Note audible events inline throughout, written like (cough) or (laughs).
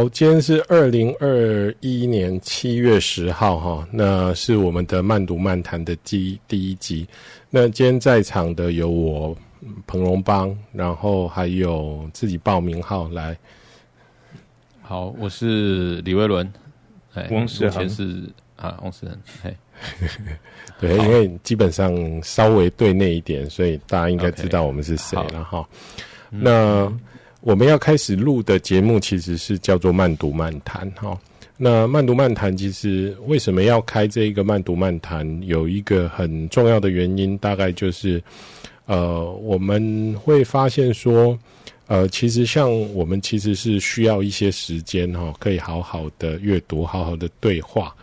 好，今天是二零二一年七月十号，哈，那是我们的慢读漫谈的第第一集。那今天在场的有我彭荣邦，然后还有自己报名号来。好，我是李威伦，哎，翁世恒是啊，翁世恒，嘿，(laughs) 对，因为基本上稍微对内一点，所以大家应该知道我们是谁了哈。那。嗯我们要开始录的节目其实是叫做慢读漫谈哈。那慢读漫谈其实为什么要开这一个慢读漫谈？有一个很重要的原因，大概就是，呃，我们会发现说，呃，其实像我们其实是需要一些时间哈，可以好好的阅读，好好的对话。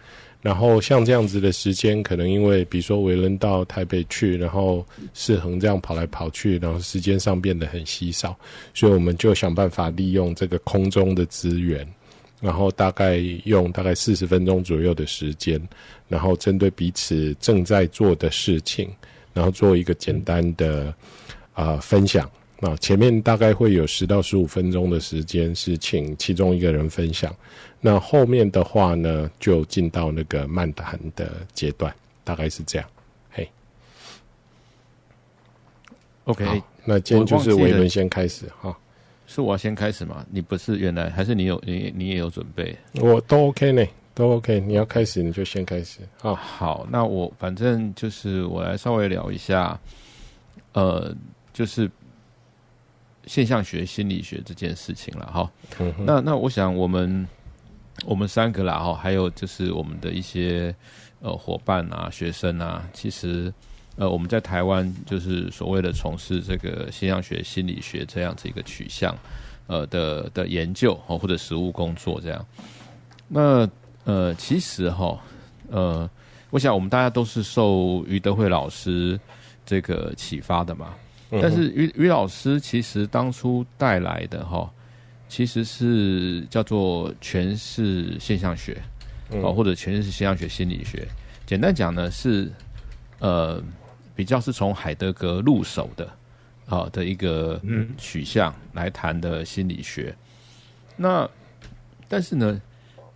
然后像这样子的时间，可能因为比如说维伦到台北去，然后世恒这样跑来跑去，然后时间上变得很稀少，所以我们就想办法利用这个空中的资源，然后大概用大概四十分钟左右的时间，然后针对彼此正在做的事情，然后做一个简单的啊、分享。那前面大概会有十到十五分钟的时间是请其中一个人分享，那后面的话呢，就进到那个漫谈的阶段，大概是这样。嘿，OK，那今天就是维伦先开始哈，是我要先开始吗？你不是原来还是你有你你也有准备？我都 OK 呢，都 OK。你要开始你就先开始啊。好，那我反正就是我来稍微聊一下，呃，就是。现象学心理学这件事情了哈，嗯、那那我想我们我们三个啦哈，还有就是我们的一些呃伙伴啊、学生啊，其实呃我们在台湾就是所谓的从事这个现象学心理学这样子一个取向呃的的研究哦，或者实务工作这样。那呃其实哈呃，我想我们大家都是受于德惠老师这个启发的嘛。但是于于老师其实当初带来的哈，其实是叫做诠释现象学，哦，或者诠释现象学心理学。简单讲呢，是呃比较是从海德格入手的，啊的一个取向来谈的心理学。那但是呢，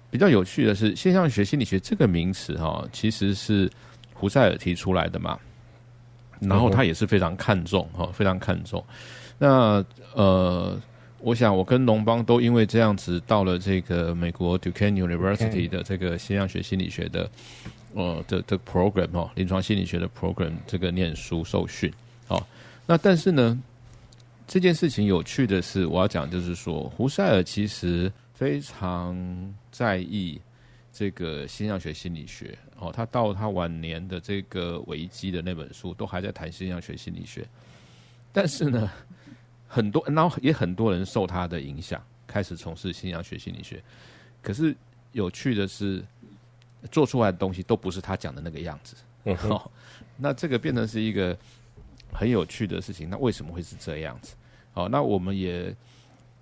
比较有趣的是，现象学心理学这个名词哈，其实是胡塞尔提出来的嘛。然后他也是非常看重哈，非常看重。那呃，我想我跟龙邦都因为这样子到了这个美国 Duquesne University 的这个现象学心理学的呃的的 program 哦，临床心理学的 program 这个念书受训哦。那但是呢，这件事情有趣的是，我要讲就是说，胡塞尔其实非常在意这个现象学心理学。哦，他到他晚年的这个危机的那本书，都还在谈现象学心理学。但是呢，很多然后也很多人受他的影响，开始从事现象学心理学。可是有趣的是，做出来的东西都不是他讲的那个样子。嗯，哦，那这个变成是一个很有趣的事情。那为什么会是这样子？好，那我们也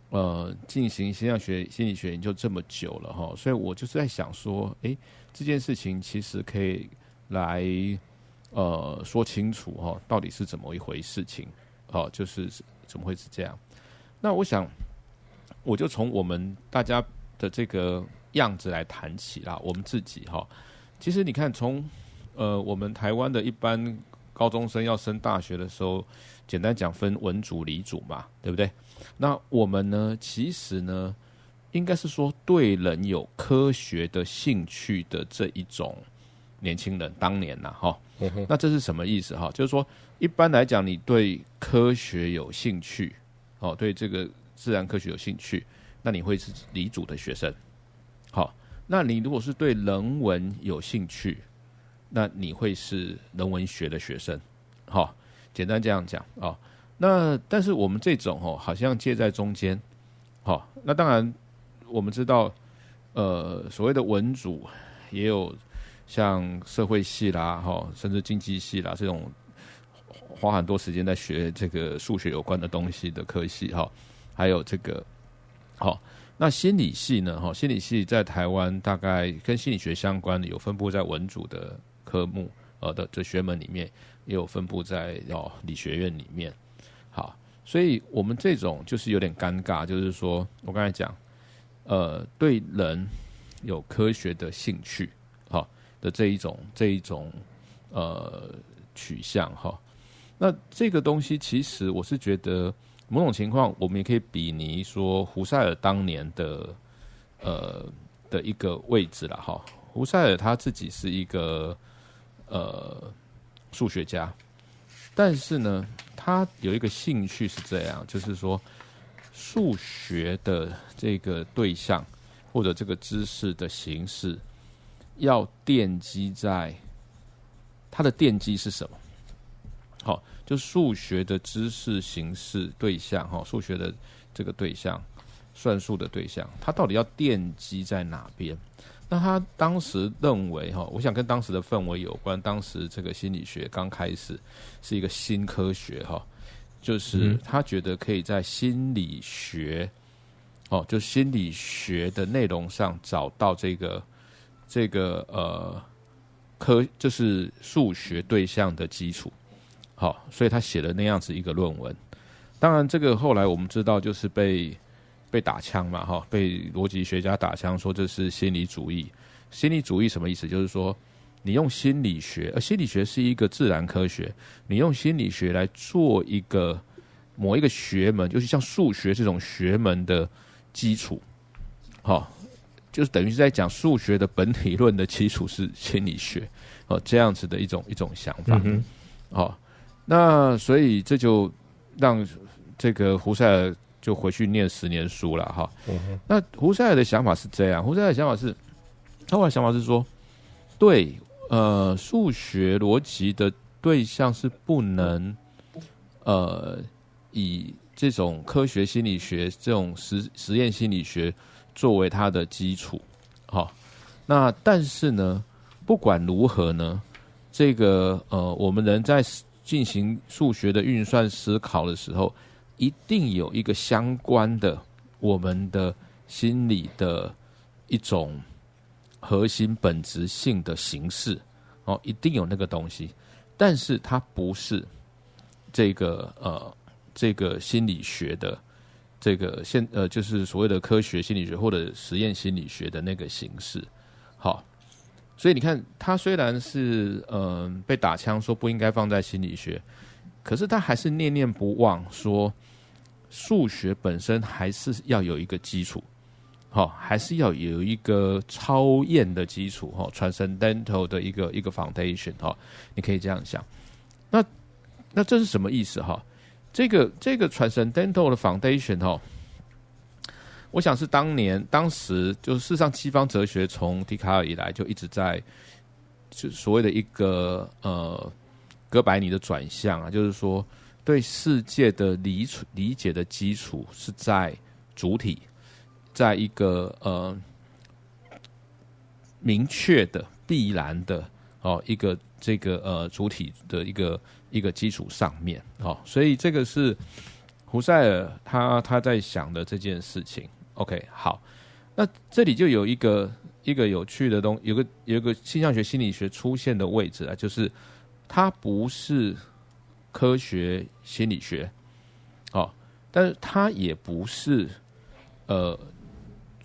呃进行现象学心理学研究这么久了哈，所以我就是在想说，诶。这件事情其实可以来呃说清楚哈、哦，到底是怎么一回事情？哦，就是怎么会是这样？那我想，我就从我们大家的这个样子来谈起啦。我们自己哈、其实你看，从呃我们台湾的一般高中生要升大学的时候，简单讲分文组、理组嘛，对不对？那我们呢，其实呢。应该是说，对人有科学的兴趣的这一种年轻人，当年呐、哈、那这是什么意思哈？就是说，一般来讲，你对科学有兴趣，哦，对这个自然科学有兴趣，那你会是理组的学生，好，那你如果是对人文有兴趣，那你会是人文学的学生，好，简单这样讲啊。那但是我们这种哦，好像介在中间，好，那当然。我们知道，呃，所谓的文组也有像社会系啦，哈，甚至经济系啦这种花很多时间在学这个数学有关的东西的科系，哈，还有这个，好，那心理系呢，哈，心理系在台湾大概跟心理学相关的有分布在文组的科目，呃的这学门里面，也有分布在哦理学院里面，好，所以我们这种就是有点尴尬，就是说我刚才讲。呃对人有科学的兴趣，的这一种这一种呃取向哈。那这个东西其实我是觉得某种情况，我们也可以比拟说胡塞尔当年的呃的一个位置了哈。胡塞尔他自己是一个呃数学家，但是呢，他有一个兴趣是这样，就是说数学的这个对象或者这个知识的形式，要奠基在它的奠基是什么？好，就数学的知识形式对象哈，数学的这个对象，算术的对象，它到底要奠基在哪边？那他当时认为哈，我想跟当时的氛围有关。当时这个心理学刚开始是一个新科学哈，就是他觉得可以在心理学哦，就心理学的内容上找到这个这个呃科，就是数学对象的基础。好，所以他写了那样子一个论文。当然，这个后来我们知道，就是被被打枪嘛，哈，被逻辑学家打枪，说这是心理主义。心理主义什么意思？就是说，你用心理学，而心理学是一个自然科学，你用心理学来做一个某一个学门，就是像数学这种学门的基础。好，就是等于是在讲数学的本体论的基础是心理学，哦，这样子的一种一种想法。嗯，好。那所以这就让这个胡塞尔就回去念十年书了哈。那胡塞尔的想法是这样，胡塞尔的想法是，他后来想法是说，对，呃，数学逻辑的对象是不能，呃，以这种科学心理学这种实实验心理学作为它的基础，好，那但是呢，不管如何呢，这个呃，我们人在。进行数学的运算思考的时候，一定有一个相关的我们的心理的一种核心本质性的形式哦，一定有那个东西，但是它不是这个呃这个心理学的这个现呃就是所谓的科学心理学或者实验心理学的那个形式，好。所以你看，他虽然是嗯、被打枪说不应该放在心理学，可是他还是念念不忘说，数学本身还是要有一个基础，好，还是要有一个超验的基础哈，transcendental 的一个一个 foundation 哈，你可以这样想。那那这是什么意思哈？这个这个 transcendental 的 foundation 哦。我想是当年、当时，就是事实上，西方哲学从笛卡尔以来就一直在，就所谓的一个呃哥白尼的转向啊，就是说对世界的理理解的基础是在主体，在一个呃明确的必然的哦一个这个呃主体的一个一个基础上面。哦，所以这个是胡塞尔他他在想的这件事情。OK，好，那这里就有一个一个有趣的东，有个有个现象学心理学出现的位置啊，就是它不是科学心理学，哦，但是它也不是呃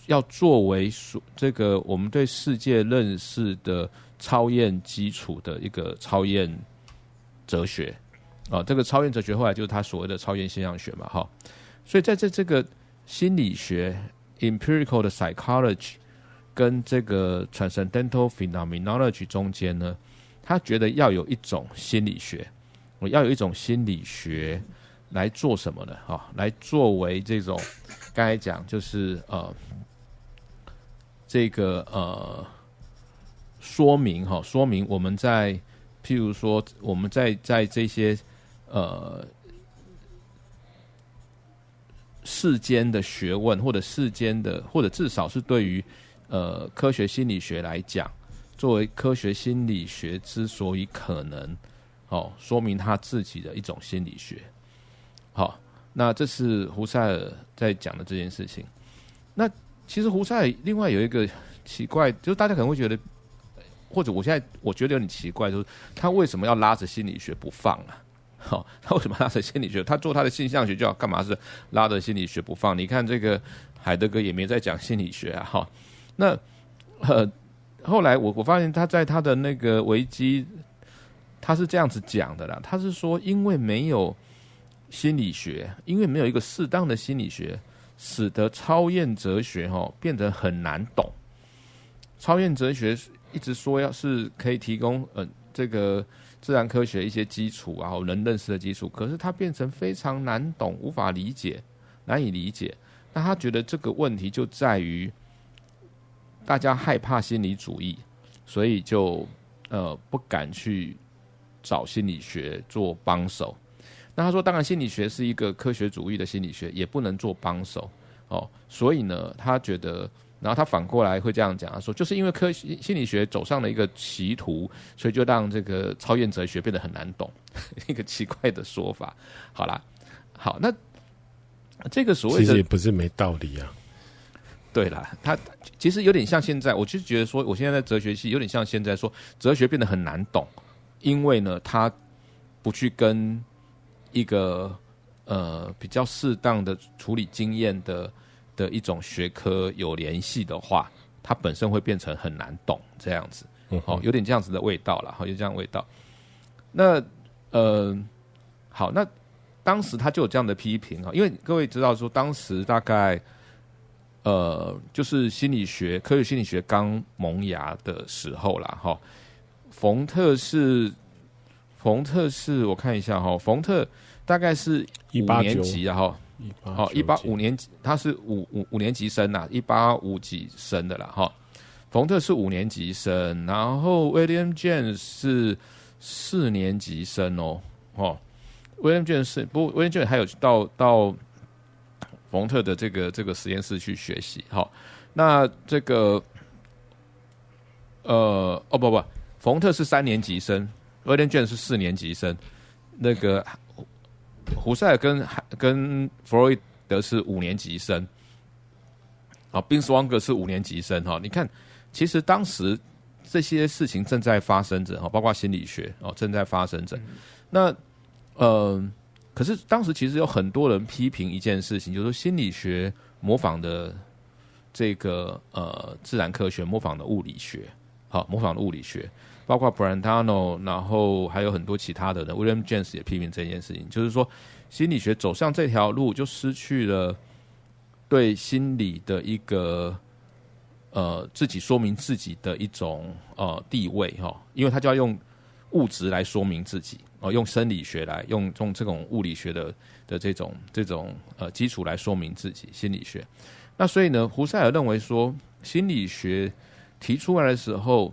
要作为所这个我们对世界认识的超验基础的一个超验哲学啊，这个超验哲学后来就是他所谓的超验现象学嘛，哈，所以在这这个。心理学 （empirical 的 psychology） 跟这个 transcendental phenomenology 中间呢，他觉得要有一种心理学，我要有一种心理学来做什么呢？哈，来作为这种刚才讲就是呃，这个呃说明哈，说明我们在譬如说我们在在这些呃。世间的学问，或者世间的，或者至少是对于呃科学心理学来讲，作为科学心理学之所以可能，哦，说明他自己的一种心理学。好，那这是胡塞尔在讲的这件事情。那其实胡塞尔另外有一个奇怪，就是大家可能会觉得，或者我现在我觉得有点奇怪，就是他为什么要拉着心理学不放啊？好、(laughs) 哦，他为什么拉着心理学？他做他的现象学就要干嘛？是拉着心理学不放？你看这个海德格也没在讲心理学啊，哈、那呃，后来我我发现他在他的那个维基，他是这样子讲的啦。他是说，因为没有心理学，因为没有一个适当的心理学，使得超验哲学哈、哦、变得很难懂。超验哲学一直说要是可以提供呃这个。自然科学一些基础，然后人认识的基础，可是它变成非常难懂，无法理解，难以理解。那他觉得这个问题就在于大家害怕心理主义，所以就呃不敢去找心理学做帮手。那他说，当然心理学是一个科学主义的心理学，也不能做帮手哦。所以呢，他觉得。然后他反过来会这样讲，他说就是因为科学心理学走上了一个歧途，所以就让这个超验哲学变得很难懂，(laughs) 一个奇怪的说法。好啦，好，那这个所谓的其实也不是没道理啊。对啦，他其实有点像现在，我就觉得说，我现在在哲学系有点像现在说哲学变得很难懂，因为呢，他不去跟一个呃比较适当的处理经验的。的一种学科有联系的话，它本身会变成很难懂这样子，好、哦，有点这样子的味道了，好，有这样味道。那呃，好，那当时他就有这样的批评啊，因为各位知道说，当时大概呃，就是心理学、科学心理学刚萌芽的时候啦。哈。冯特是冯特是我看一下哈，冯特大概是一八年级啊哈。好，一八五年级，他是五五五年级生呐，一八五几生的啦。哈。冯特是五年级生，然后 William James 是四年级生哦。哦，William James 是不过 William James 还有到到冯特的这个这个实验室去学习。好，那这个呃，哦不不，冯特是三年级生，William James 是四年级生，那个。胡塞尔跟跟弗洛伊德是五年级生，啊，宾斯旺格是五年级生哈。你看，其实当时这些事情正在发生着哈，包括心理学哦正在发生着。那呃，可是当时其实有很多人批评一件事情，就是说心理学模仿的这个呃自然科学，模仿的物理学，好，模仿的物理学。包括 Brentano，然后还有很多其他的人，William James 也批评这件事情，就是说心理学走上这条路就失去了对心理的一个呃自己说明自己的一种呃地位哈，因为他就要用物质来说明自己哦，用生理学来用用这种物理学的的这种这种呃基础来说明自己心理学。那所以呢，胡塞尔认为说心理学提出来的时候。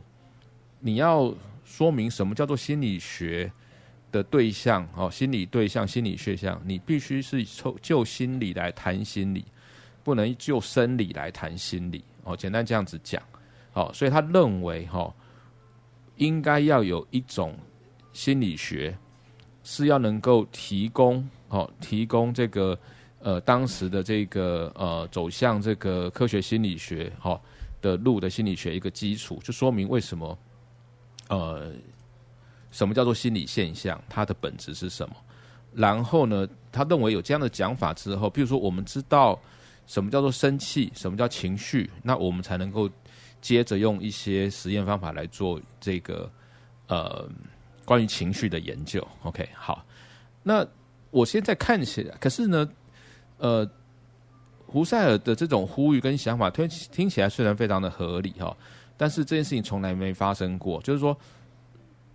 你要说明什么叫做心理学的对象哦，心理对象、心理学象，你必须是就就心理来谈心理，不能就生理来谈心理哦。简单这样子讲，哦，所以他认为哈，应该要有一种心理学是要能够提供哦，提供这个呃当时的这个呃走向这个科学心理学哈的路的心理学一个基础，就说明为什么。呃，什么叫做心理现象？它的本质是什么？然后呢，他认为有这样的讲法之后，比如说我们知道什么叫做生气，什么叫情绪，那我们才能够接着用一些实验方法来做这个呃关于情绪的研究。OK，好，那我现在看起来，可是呢，呃，胡塞尔的这种呼吁跟想法听听起来虽然非常的合理哈。但是这件事情从来没发生过，就是说，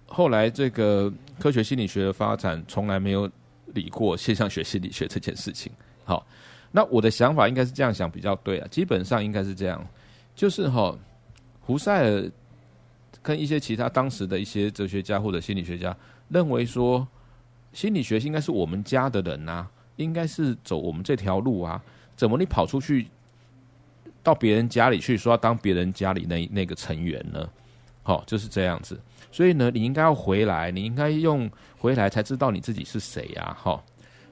后来这个科学心理学的发展从来没有理过现象学心理学这件事情。好，那我的想法应该是这样想比较对啊，基本上应该是这样，就是哈，胡塞尔跟一些其他当时的一些哲学家或者心理学家认为说，心理学应该是我们家的人呐，应该是走我们这条路啊，怎么你跑出去？到别人家里去说要当别人家里那那个成员呢？好，就是这样子。所以呢，你应该要回来，你应该用回来才知道你自己是谁呀。哈，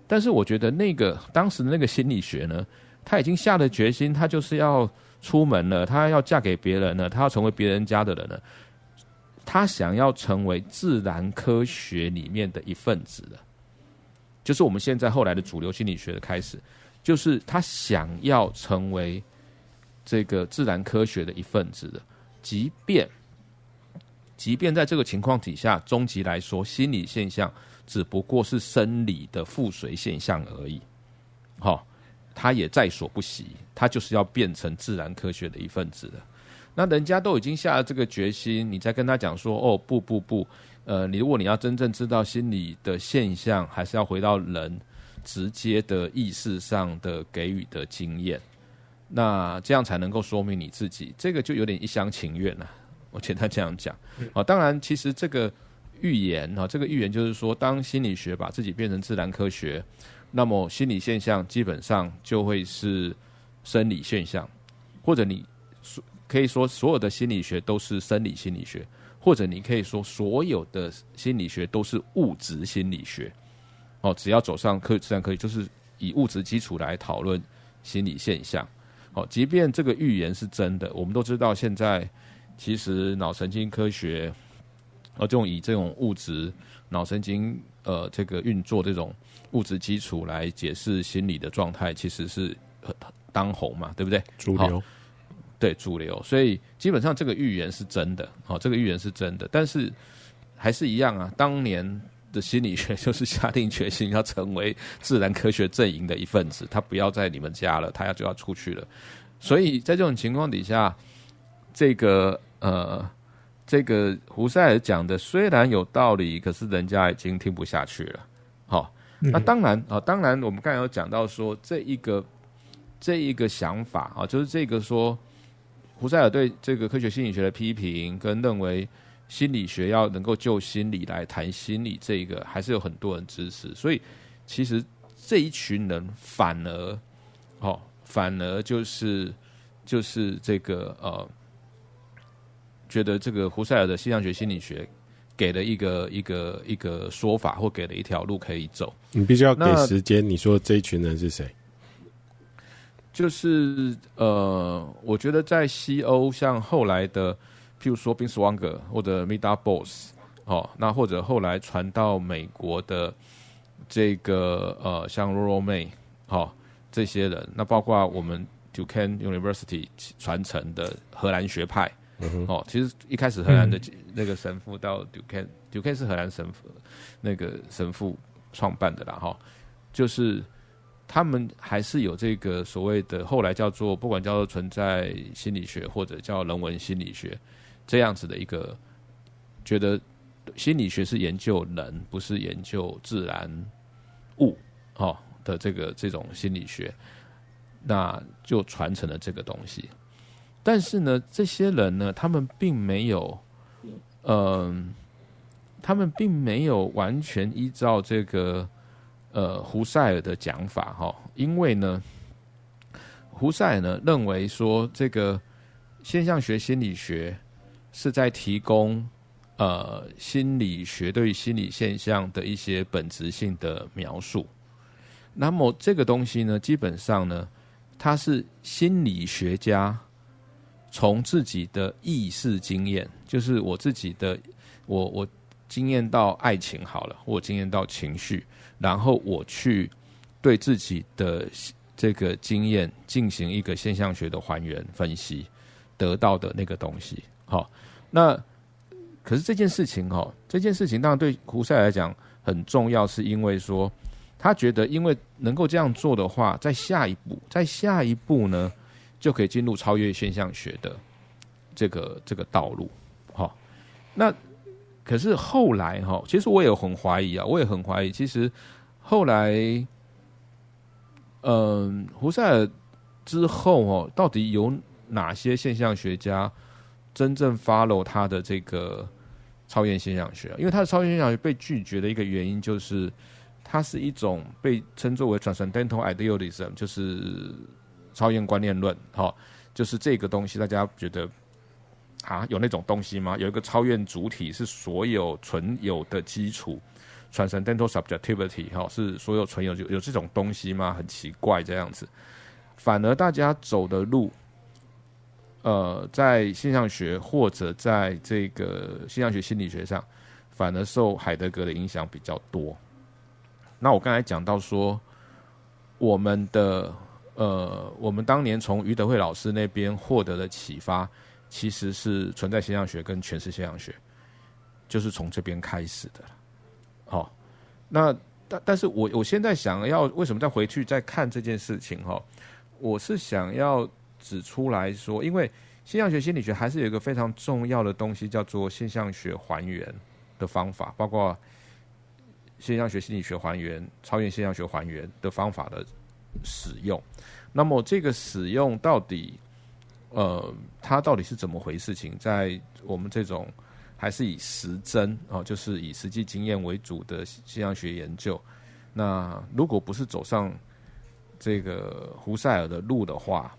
但是我觉得那个当时的那个心理学呢，他已经下了决心，他就是要出门了，他要嫁给别人了，他要成为别人家的人了，他想要成为自然科学里面的一份子了。就是我们现在后来的主流心理学的开始，就是他想要成为这个自然科学的一份子的，即便即便在这个情况底下，终极来说，心理现象只不过是生理的附随现象而已。好、哦，他也在所不惜，他就是要变成自然科学的一份子的。那人家都已经下了这个决心，你再跟他讲说，哦，不不不。呃，你如果你要真正知道心理的现象，还是要回到人直接的意识上的给予的经验，那这样才能够说明你自己。这个就有点一厢情愿了。我简单这样讲。啊，当然，其实这个预言啊，这个预言就是说，当心理学把自己变成自然科学，那么心理现象基本上就会是生理现象，或者你说可以说所有的心理学都是生理心理学。或者你可以说，所有的心理学都是物质心理学，哦，只要走上科自然科学，就是以物质基础来讨论心理现象。哦，即便这个预言是真的，我们都知道现在其实脑神经科学，呃，这种以这种物质脑神经呃这个运作这种物质基础来解释心理的状态，其实是很当红嘛，对不对？主流。对主流，所以基本上这个预言是真的，哦，这个预言是真的，但是还是一样啊。当年的心理学就是下定决心要成为自然科学阵营的一份子，他不要在你们家了，他要就要出去了。所以在这种情况底下，这个呃，这个胡塞尔讲的虽然有道理，可是人家已经听不下去了。好、哦，那当然啊、哦，当然我们刚才有讲到说，这一个这一个想法啊、哦，就是这个说。胡塞尔对这个科学心理学的批评，跟认为心理学要能够就心理来谈心理，这个还是有很多人支持。所以，其实这一群人反而，哦，反而就是就是这个呃，觉得这个胡塞尔的现象学心理学给了一个一个一个说法，或给了一条路可以走。你必须要给时间。你说这一群人是谁？就是呃，我觉得在西欧，像后来的，譬如说 Binswanger 或者 Meaddaugh-Boss 哦，那或者后来传到美国的这个呃，像 Rollo May 哦，这些人，那包括我们 Duquesne University 传承的荷兰学派，嗯、哦，其实一开始荷兰的那个神父到 Duquesne 是荷兰神父那个神父创办的啦，哈、哦，就是。他们还是有这个所谓的后来叫做不管叫做存在心理学或者叫人文心理学这样子的一个觉得心理学是研究人不是研究自然物哦的这个这种心理学，那就传承了这个东西。但是呢，这些人呢，他们并没有，嗯、他们并没有完全依照这个。呃，胡塞尔的讲法哈，因为呢，胡塞尔呢认为说，这个现象学心理学是在提供呃心理学对于心理现象的一些本质性的描述。那么这个东西呢，基本上呢，它是心理学家从自己的意识经验，就是我自己的我我经验到爱情好了，我经验到情绪。然后我去对自己的这个经验进行一个现象学的还原分析，得到的那个东西。好，那可是这件事情哈，这件事情当然对胡塞来讲很重要，是因为说他觉得，因为能够这样做的话，在下一步，在下一步呢，就可以进入超越现象学的这个这个道路。好，那。可是后来哈，其实我也很怀疑啊，我也很怀疑。其实后来，嗯，胡塞尔之后哦，到底有哪些现象学家真正 follow 他的这个超验现象学？因为他的超验现象学被拒绝的一个原因，就是它是一种被称作为 transcendental idealism，就是超验观念论。哈，就是这个东西，大家觉得。啊，有那种东西吗？有一个超验主体是所有存有的基础，transcendental subjectivity 哈，是所有存有就有这种东西吗？很奇怪这样子。反而大家走的路，呃，在现象学或者在这个现象学心理学上，反而受海德格的影响比较多。那我刚才讲到说，我们的呃，我们当年从余德慧老师那边获得的启发，其实是存在现象学跟诠释现象学，就是从这边开始的。好、哦，那但但是我我现在想要为什么再回去再看这件事情哈、哦？我是想要指出来说，因为现象学心理学还是有一个非常重要的东西，叫做现象学还原的方法，包括现象学心理学还原、超越现象学还原的方法的使用。那么这个使用到底，呃，它到底是怎么回事情？在我们这种还是以实证哦，就是以实际经验为主的现象学研究，那如果不是走上这个胡塞尔的路的话，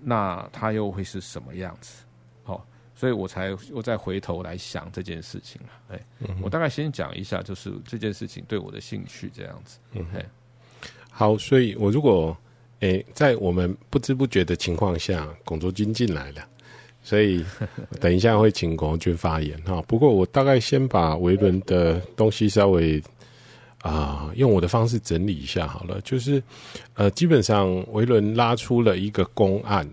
那它又会是什么样子？好，所以我才又再回头来想这件事情了。哎，我大概先讲一下，就是这件事情对我的兴趣这样子。嗯，好，所以我如果诶在我们不知不觉的情况下，龚卓军进来了，所以 (laughs) 等一下会请龚卓军发言哈。不过我大概先把维伦的东西稍微。啊、呃，用我的方式整理一下好了，就是，呃，基本上维伦拉出了一个公案，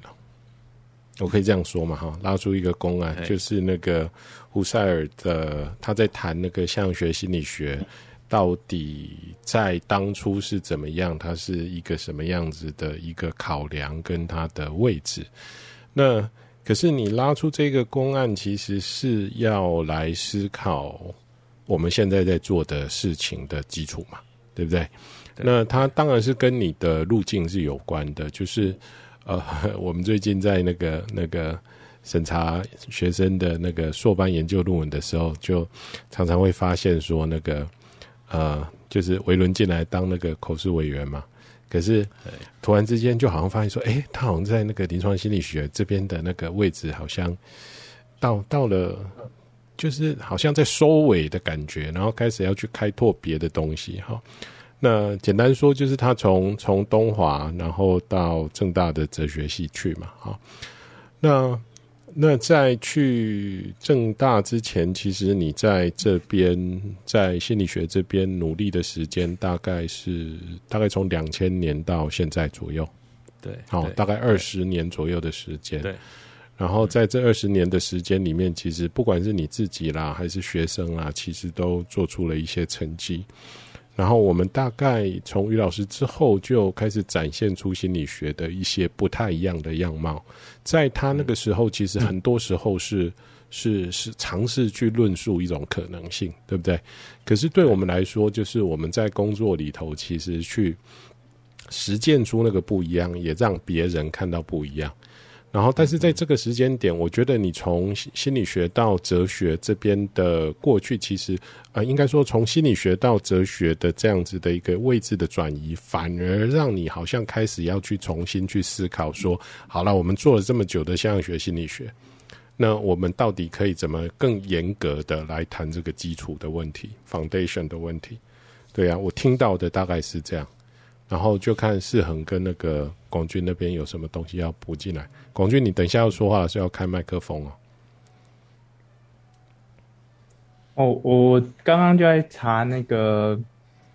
我可以这样说嘛，哈，拉出一个公案，就是那个胡塞尔的他在谈那个现象学心理学到底在当初是怎么样，它是一个什么样子的一个考量跟它的位置。那可是你拉出这个公案，其实是要来思考。我们现在在做的事情的基础嘛，对不对？对。那它当然是跟你的路径是有关的。就是呃，我们最近在那个那个审查学生的那个硕班研究论文的时候，就常常会发现说，那个呃，就是维伦进来当那个口试委员嘛，可是突然之间就好像发现说，哎，他好像在那个临床心理学这边的那个位置，好像到到了。就是好像在收尾的感觉，然后开始要去开拓别的东西哈。那简单说，就是他从从东华，然后到正大的哲学系去嘛哈。那那在去正大之前，其实你在这边在心理学这边努力的时间，大概是大概从两千年到现在左右，对，好，大概二十年左右的时间，对。然后在这二十年的时间里面，其实不管是你自己啦，还是学生啦，其实都做出了一些成绩。然后我们大概从于老师之后，就开始展现出心理学的一些不太一样的样貌。在他那个时候，其实很多时候是是是尝试去论述一种可能性，对不对？可是对我们来说，就是我们在工作里头，其实去实践出那个不一样，也让别人看到不一样。然后，但是在这个时间点，我觉得你从心理学到哲学这边的过去，其实呃，应该说从心理学到哲学的这样子的一个位置的转移，反而让你好像开始要去重新去思考说，好了，我们做了这么久的现象学心理学，那我们到底可以怎么更严格的来谈这个基础的问题，foundation 的问题？对啊，我听到的大概是这样。然后就看世恒跟那个广军那边有什么东西要补进来。广军，你等一下要说话是要开麦克风哦。哦，我刚刚就在查那个，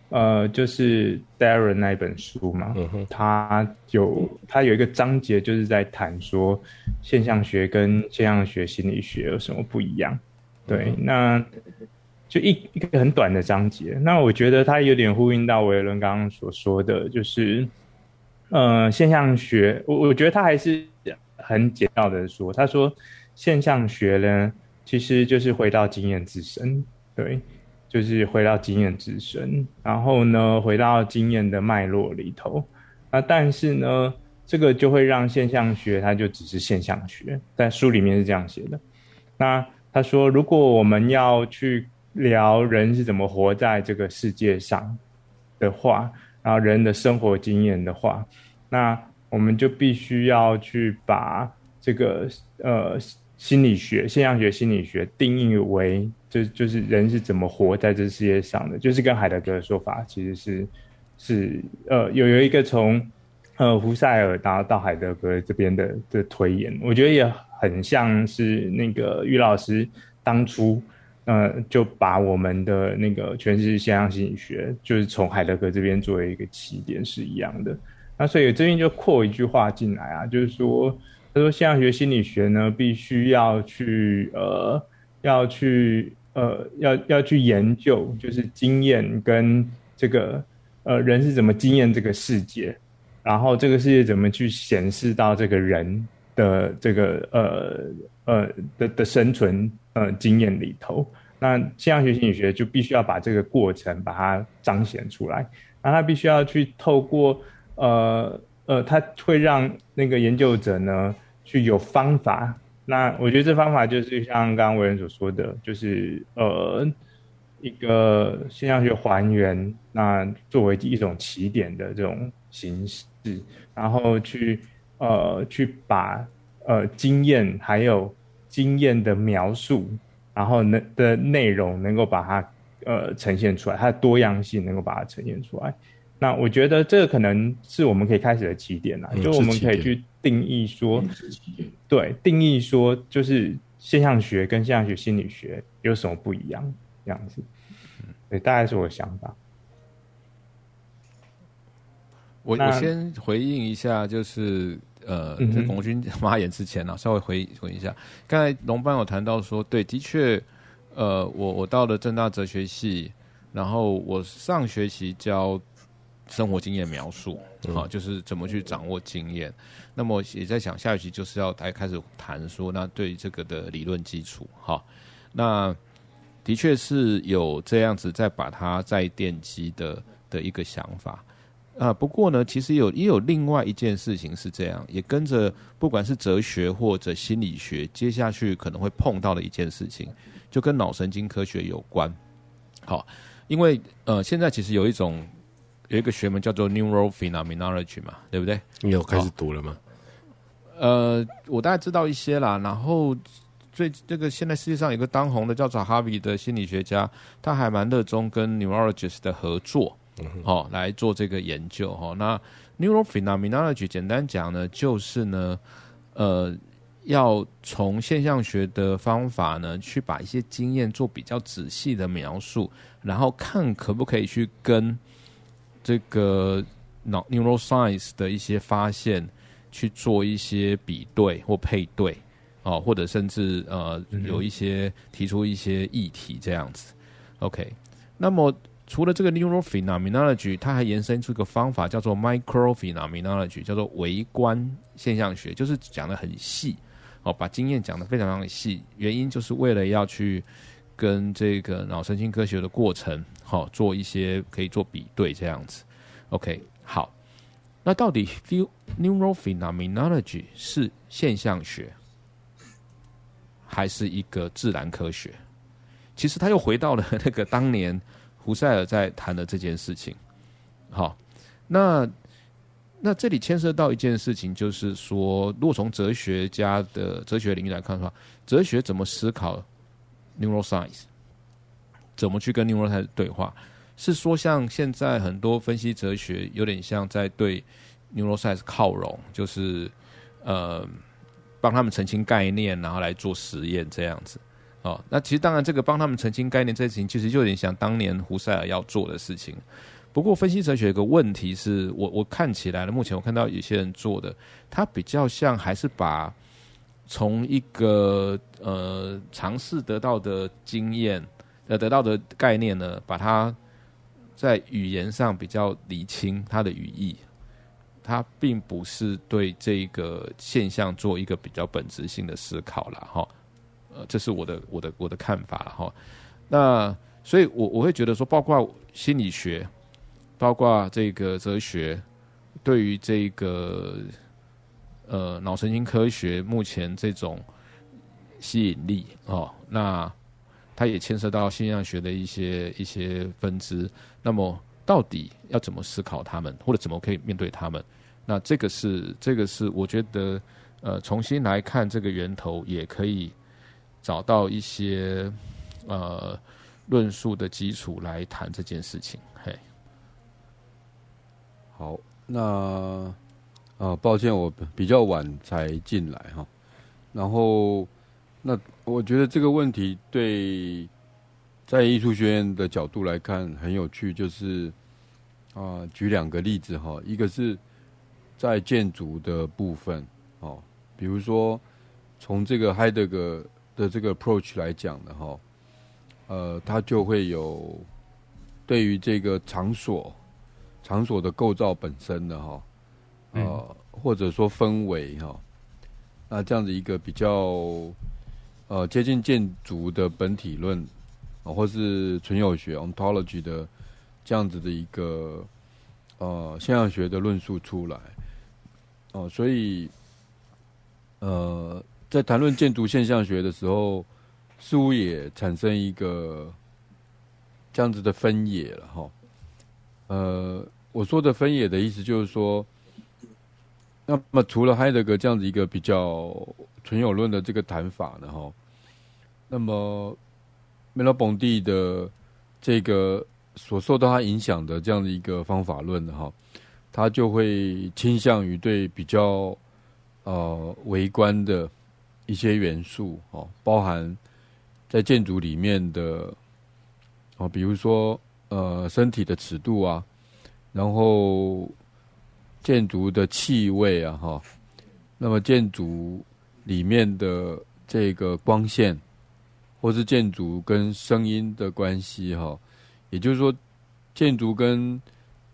呃，就是 Darren 那本书嘛。嗯。他有他有一个章节就是在谈说现象学跟现象学心理学有什么不一样。对，嗯、那。就一一个很短的章节，那我觉得它有点呼应到维伦刚刚所说的，就是，呃，现象学，我我觉得他还是很简要的说，他说现象学呢，其实就是回到经验自身，对，就是回到经验自身，然后呢，回到经验的脉络里头，那但是呢，这个就会让现象学它就只是现象学，在书里面是这样写的。那他说，如果我们要去聊人是怎么活在这个世界上的话，然后人的生活经验的话，那我们就必须要去把这个呃心理学、现象学心理学定义为，就就是人是怎么活在这世界上的，就是跟海德格的说法其实是是呃有有一个从呃胡塞尔达到海德格这边的的推演，我觉得也很像是那个于老师当初。呃，就把我们的那个诠释现象心理学，就是从海德格这边作为一个起点是一样的。那所以这边就扩一句话进来啊，就是说，他说现象学心理学呢，必须要去呃，要去呃，要要去研究，就是经验跟这个呃人是怎么经验这个世界，然后这个世界怎么去显示到这个人的这个呃呃的的生存。呃，经验里头，那现象学心理学就必须要把这个过程把它彰显出来，那他必须要去透过呃呃，他会让那个研究者呢去有方法。那我觉得这方法就是像刚刚唯仁所说的，就是呃一个现象学还原，那作为一种起点的这种形式，然后去呃去把呃经验还有。经验的描述，然后那的内容能够把它呃呈现出来，它的多样性能够把它呈现出来。那我觉得这个可能是我们可以开始的起点啦，嗯、就我们可以去定义说，对，定义说就是现象学跟现象学心理学有什么不一样这样子。对，大概是我的想法。我我先回应一下，就是。呃，在龙军发言之前呢、啊，稍微回回一下。刚才龙班有谈到说，对，的确，呃，我我到了政大哲学系，然后我上学期教生活经验描述，好、嗯，就是怎么去掌握经验。那么也在想，下学期就是要来开始谈说，那对这个的理论基础，哈，那的确是有这样子在把它再奠基的的一个想法。啊，不过呢，其实有也有另外一件事情是这样，也跟着不管是哲学或者心理学，接下去可能会碰到的一件事情，就跟脑神经科学有关。好，因为呃，现在其实有一种有一个学门叫做 Neurophenomenology 嘛，对不对？你有开始读了吗？呃，我大概知道一些啦。然后最这个现在世界上有一个当红的叫做哈比的心理学家，他还蛮热衷跟 neurologist 的合作。好、哦，来做这个研究哈、哦。那 neurophenomenology 简单讲呢，就是呢，呃，要从现象学的方法呢，去把一些经验做比较仔细的描述，然后看可不可以去跟这个脑 neuroscience 的一些发现去做一些比对或配对，哦，或者甚至呃有一些提出一些议题这样子。OK，那么。除了这个 neurophenomenology，它还延伸出一个方法，叫做 microphenomenology，叫做微观现象学，就是讲得很细，哦，把经验讲得非常非常细。原因就是为了要去跟这个脑神经科学的过程，好、哦、做一些可以做比对这样子。OK，好，那到底 neurophenomenology 是现象学，还是一个自然科学？其实他又回到了那个当年。胡塞尔在谈的这件事情，好，那那这里牵涉到一件事情，就是说，如果从哲学家的哲学领域来看的话，哲学怎么思考 neuroscience，怎么去跟 neuroscience 对话？是说，像现在很多分析哲学有点像在对 neuroscience 靠拢，就是呃，帮他们澄清概念，然后来做实验这样子。哦，那其实当然，这个帮他们澄清概念这事情，其实就有点像当年胡塞尔要做的事情。不过，分析哲学有个问题是我我看起来了，目前我看到有些人做的，他比较像还是把从一个呃尝试得到的经验呃得到的概念呢，把它在语言上比较厘清它的语义，它并不是对这个现象做一个比较本质性的思考了哈。呃，这是我的我的我的看法了哈。那所以我，我我会觉得说，包括心理学，包括这个哲学，对于这个呃脑神经科学目前这种吸引力哦，那它也牵涉到现象学的一些一些分支。那么，到底要怎么思考他们，或者怎么可以面对他们？那这个是这个是我觉得呃，重新来看这个源头也可以。找到一些呃论述的基础来谈这件事情。嘿，好，那啊、呃，抱歉，我比较晚才进来哈。然后，那我觉得这个问题对在艺术学院的角度来看，很有趣，就是啊、举两个例子哈，一个是在建筑的部分哦，比如说从这个海德格的这个 approach 来讲的哈，呃，它就会有对于这个场所场所的构造本身的哈，呃，嗯、或者说氛围哈，那这样子一个比较呃接近建筑的本体论。啊，或是存有学 （ontology） 的这样子的一个呃现象学的论述出来，哦，所以呃，在谈论建筑现象学的时候，似乎也产生一个这样子的分野了哈。呃，我说的分野的意思就是说，那么除了海德格这样子一个比较存有论的这个谈法呢，哈，那么。梅洛庞蒂的这个所受到他影响的这样的一个方法论的哈，他就会倾向于对比较呃微观的一些元素哦，包含在建筑里面的哦，比如说呃身体的尺度啊，然后建筑的气味啊哈，那么建筑里面的这个光线。或是建筑跟声音的关系，哈，也就是说，建筑跟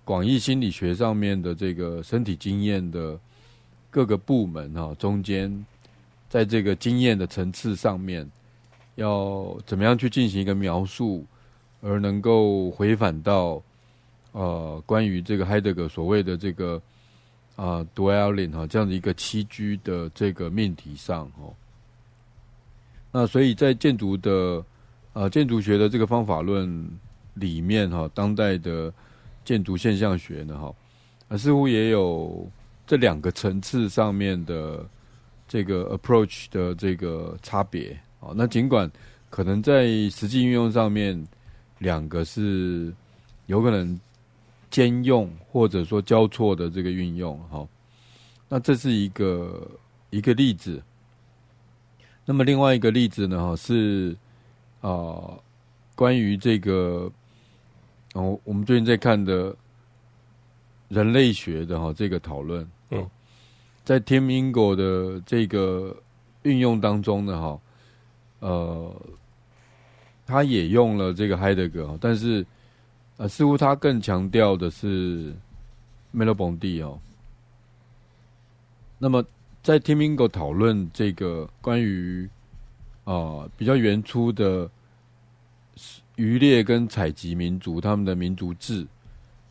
广义心理学上面的这个身体经验的各个部门，哈，中间在这个经验的层次上面，要怎么样去进行一个描述，而能够回返到呃关于这个海德格所谓的这个啊 dwelling 哈这样的一个栖居的这个命题上，哈。那所以在建筑的呃建筑学的这个方法论里面哈，当代的建筑现象学呢哈，啊似乎也有这两个层次上面的这个 approach 的这个差别啊。那尽管可能在实际运用上面，两个是有可能兼用或者说交错的这个运用哈。那这是一个一个例子。那么另外一个例子呢，哈是啊、关于这个哦，我们最近在看的人类学的哈这个讨论，嗯，在 Timingo 的这个运用当中呢，哈，呃，他也用了这个海德格，但是呃，似乎他更强调的是梅洛庞蒂哦，那么。在 Timingo 讨论这个关于啊、比较原初的渔猎跟采集民族他们的民族志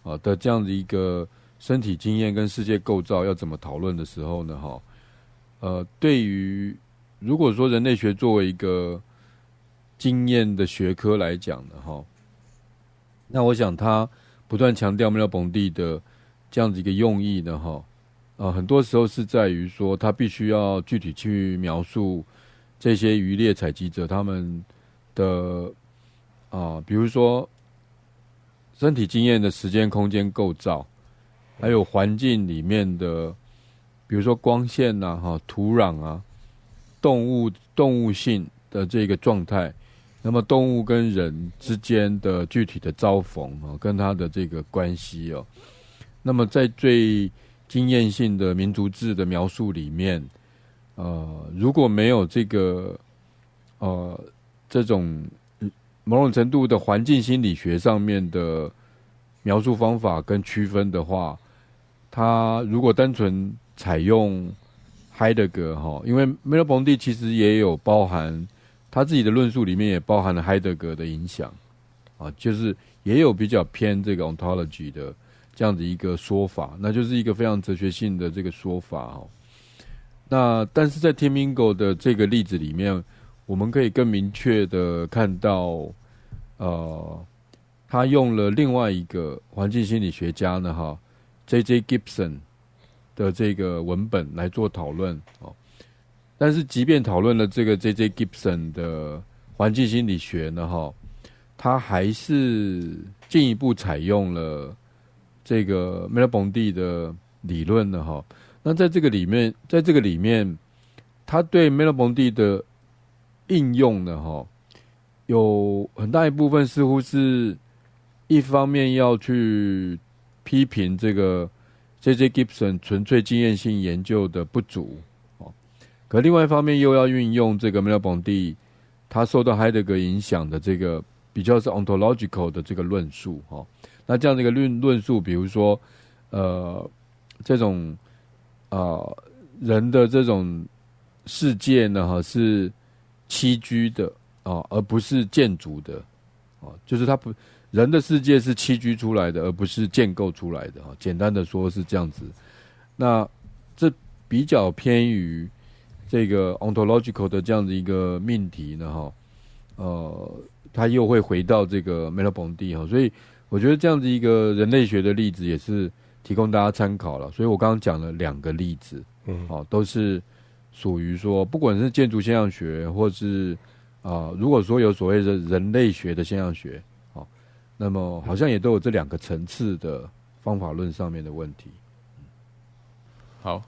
啊的这样的一个身体经验跟世界构造要怎么讨论的时候呢？哈，呃，对于如果说人类学作为一个经验的学科来讲呢，哈，那我想他不断强调梅洛庞蒂的这样子一个用意呢，哈。啊，很多时候是在于说，他必须要具体去描述这些渔猎采集者他们的啊，比如说身体经验的时间空间构造，还有环境里面的，比如说光线呐、啊、哈、土壤啊、动物动物性的这个状态，那么动物跟人之间的具体的遭逢啊，跟它的这个关系哦，那么在最经验性的民族志的描述里面，呃，如果没有这个呃这种某种程度的环境心理学上面的描述方法跟区分的话，他如果单纯采用海德格哈，因为梅洛庞蒂其实也有包含他自己的论述里面也包含了海德格的影响啊，就是也有比较偏这个 ontology 的。这样的一个说法，那就是一个非常哲学性的这个说法哦。那但是在 Timingo 的这个例子里面，我们可以更明确的看到，呃，他用了另外一个环境心理学家呢，哈，J.J. Gibson 的这个文本来做讨论哦。但是即便讨论了这个 J.J. Gibson 的环境心理学呢，哈，他还是进一步采用了。这个梅洛庞蒂的理论呢，哈，那在这个里面，在这个里面，他对梅洛庞蒂的应用呢，哈，有很大一部分似乎是一方面要去批评这个 J.J. Gibson 纯粹经验性研究的不足哦，可另外一方面又要运用这个 Merleau-Ponty 他受到海德格影响的这个比较是 ontological 的这个论述哈。那这样的一个论论述，比如说呃这种啊、人的这种世界呢哈是栖居的。哦，而不是建筑的，哦，就是他不人的世界是栖居出来的，而不是建构出来的。哈，简单的说是这样子。那这比较偏于这个 ontological 的这样的一个命题呢，哈，呃，它又会回到这个 Merleau-Ponty 哈，所以我觉得这样子一个人类学的例子也是提供大家参考了。所以我刚刚讲了两个例子，嗯，哦，都是属于说，不管是建筑现象学或是啊，如果说有所谓的人类学的现象学，好，那么好像也都有这两个层次的方法论上面的问题。好，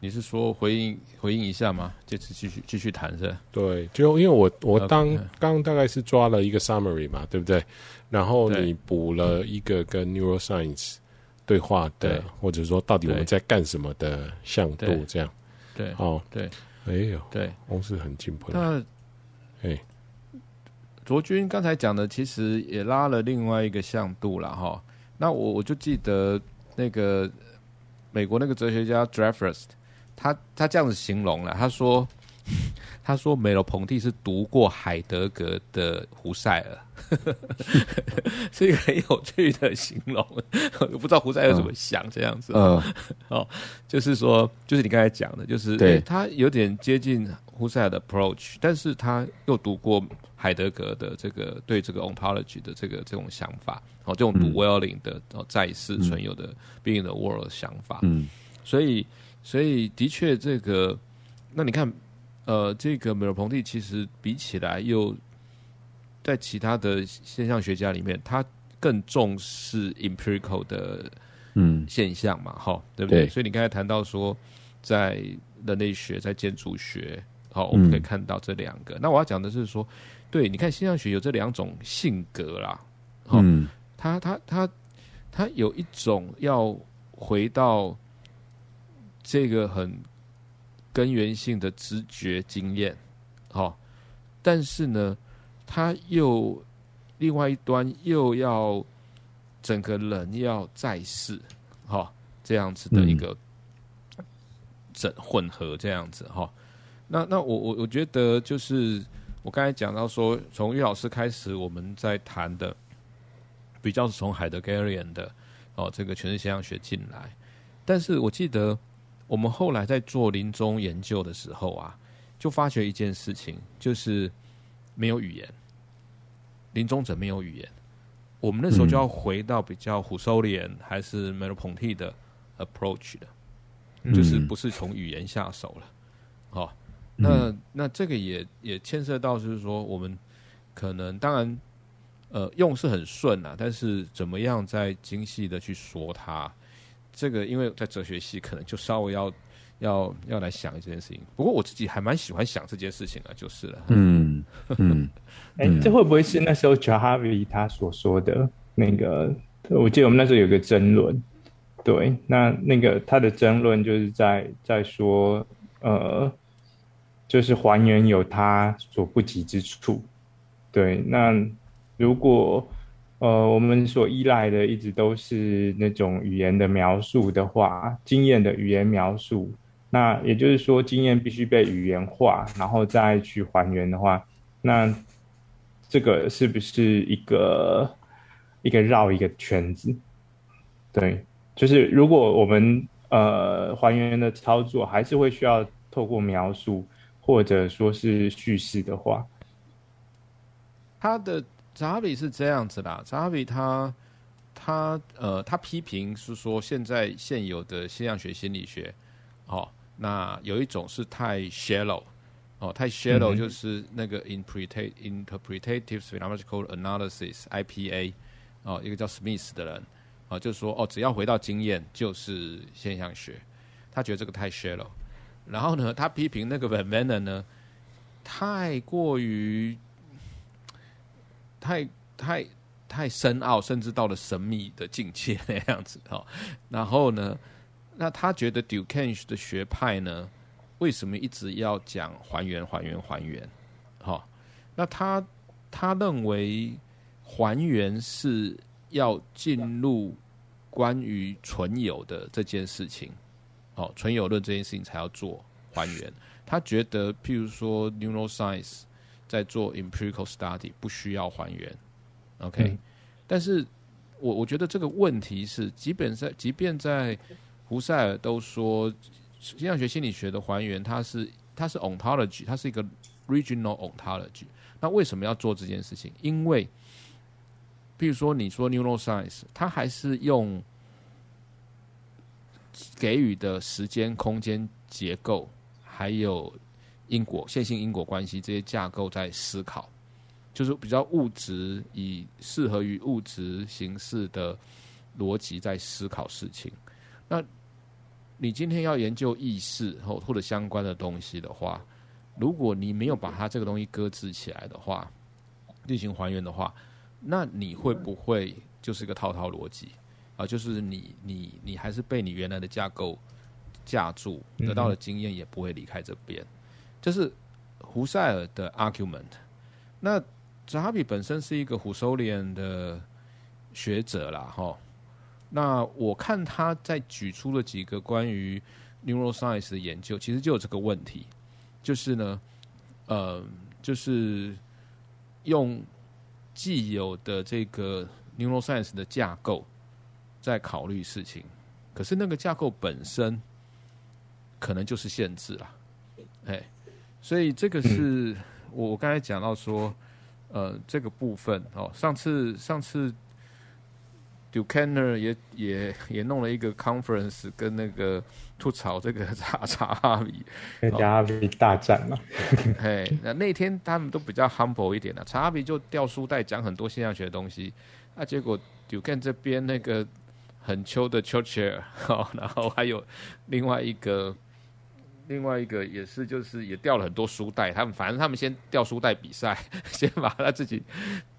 你是说回应回应一下吗？这次继续继续谈是？对，就因为我我当刚.大概是抓了一个 summary 嘛，对不对？然后你补了一个跟 neuroscience 对话的，或者说到底我们在干什么的向度这样。对，哦，对，哎呦，对，公司很进步。那哎，卓君刚才讲的其实也拉了另外一个向度了哈。那我我就记得那个美国那个哲学家 Dreyfus，他他这样子形容了，他说他说梅洛庞蒂是读过海德格的胡塞尔，(laughs) 是一个很有趣的形容。我不知道胡塞尔怎么想这样子。嗯，(laughs) 哦，就是说，就是你刚才讲的，就是对他有点接近。胡塞尔的 approach，但是他又读过海德格的这个对这个 ontology 的这个这种想法，哦，这种读 Welling 的哦在世存有的 being the world 的想法，嗯，所以所以的确这个，那你看，呃，这个梅洛庞蒂其实比起来又在其他的现象学家里面，他更重视 empirical 的嗯现象嘛，哈、嗯，对不对？对，所以你刚才谈到说，在人类学，在建筑学。好，我们可以看到这两个。嗯、那我要讲的是说，对，你看现象学有这两种性格啦。嗯，他他他他有一种要回到这个很根源性的直觉经验，好，但是呢，他又另外一端又要整个人要在世，好，这样子的一个整混合这样子哈。那那我我我觉得就是我刚才讲到说，从岳老师开始，我们在谈的比较是从海德格尔的哦这个诠释现象学进来，但是我记得我们后来在做临终研究的时候啊，就发觉一件事情，就是没有语言，临终者没有语言，我们那时候就要回到比较胡收连还是梅洛庞蒂的 approach 的，就是不是从语言下手了，哦。那那这个也也牵涉到，就是说我们可能当然，呃，用是很顺啊，但是怎么样再精细的去说它，这个因为在哲学系可能就稍微要要要来想这件事情。不过我自己还蛮喜欢想这件事情啊，就是了。嗯 (laughs) 嗯，哎、欸，这会不会是那时候 Jahavi 他所说的那个？我记得我们那时候有个争论，对，那那个他的争论就是在在说，呃。就是还原有他所不及之处，对。那如果呃我们所依赖的一直都是那种语言的描述的话，经验的语言描述，那也就是说经验必须被语言化，然后再去还原的话，那这个是不是一个一个绕一个圈子？对，就是如果我们呃还原的操作还是会需要透过描述。或者说是叙事的话，他的扎比是这样子啦。扎比他他呃，他批评是说，现在现有的现象学心理学，哦，那有一种是太 shallow，哦，太 shallow 就是那个 interpretative interpretative phenomenological analysis（IPA），哦，一个叫 Smith 的人，哦，就是说，哦，只要回到经验就是现象学，他觉得这个太 shallow。然后呢，他批评那个 Van Manen 呢，太过于太太太深奥，甚至到了神秘的境界那样子哈。然后呢，那他觉得 Durkheim 的学派呢，为什么一直要讲还原、还原、还原？哈，那他他认为还原是要进入关于存有的这件事情，哦，存有论这件事情才要做还原。他觉得，譬如说 neuroscience 在做 empirical study 不需要还原，OK？、嗯、但是我我觉得这个问题是，基本上即便在胡塞尔都说现象学心理学的还原，它是它是 ontology，它是一个 regional ontology。那为什么要做这件事情？因为比如说你说 neuroscience，它还是用给予的时间、空间结构。还有因果、线性因果关系这些架构在思考，就是比较物质，以适合于物质形式的逻辑在思考事情。那你今天要研究意识或或者相关的东西的话，如果你没有把它这个东西搁置起来的话，进行还原的话，那你会不会就是一个套套逻辑啊？就是你你你还是被你原来的架构。架住得到的经验也不会离开这边，这是胡塞尔的 argument。那扎哈比本身是一个胡收连的学者啦，哈。那我看他在举出了几个关于 neuroscience 的研究，其实就有这个问题，就是呢，呃，就是用既有的这个 neuroscience 的架构在考虑事情，可是那个架构本身。可能就是限制了，哎，所以这个是我我刚才讲到说，呃，这个部分哦，上次上次 Durkheim 也也也弄了一个 conference，跟那个吐槽这个查查哈比，跟查哈比大战嘛，(laughs) 哎，那那天他们都比较 humble 一点的，查哈比就掉书袋讲很多现象学的东西，那结果 Durkheim 这边那个很秋的 Churchill，哦，然后还有另外一个。另外一个也是，就是也掉了很多书袋。他们反正他们先掉书袋比赛，(laughs) 先把他自己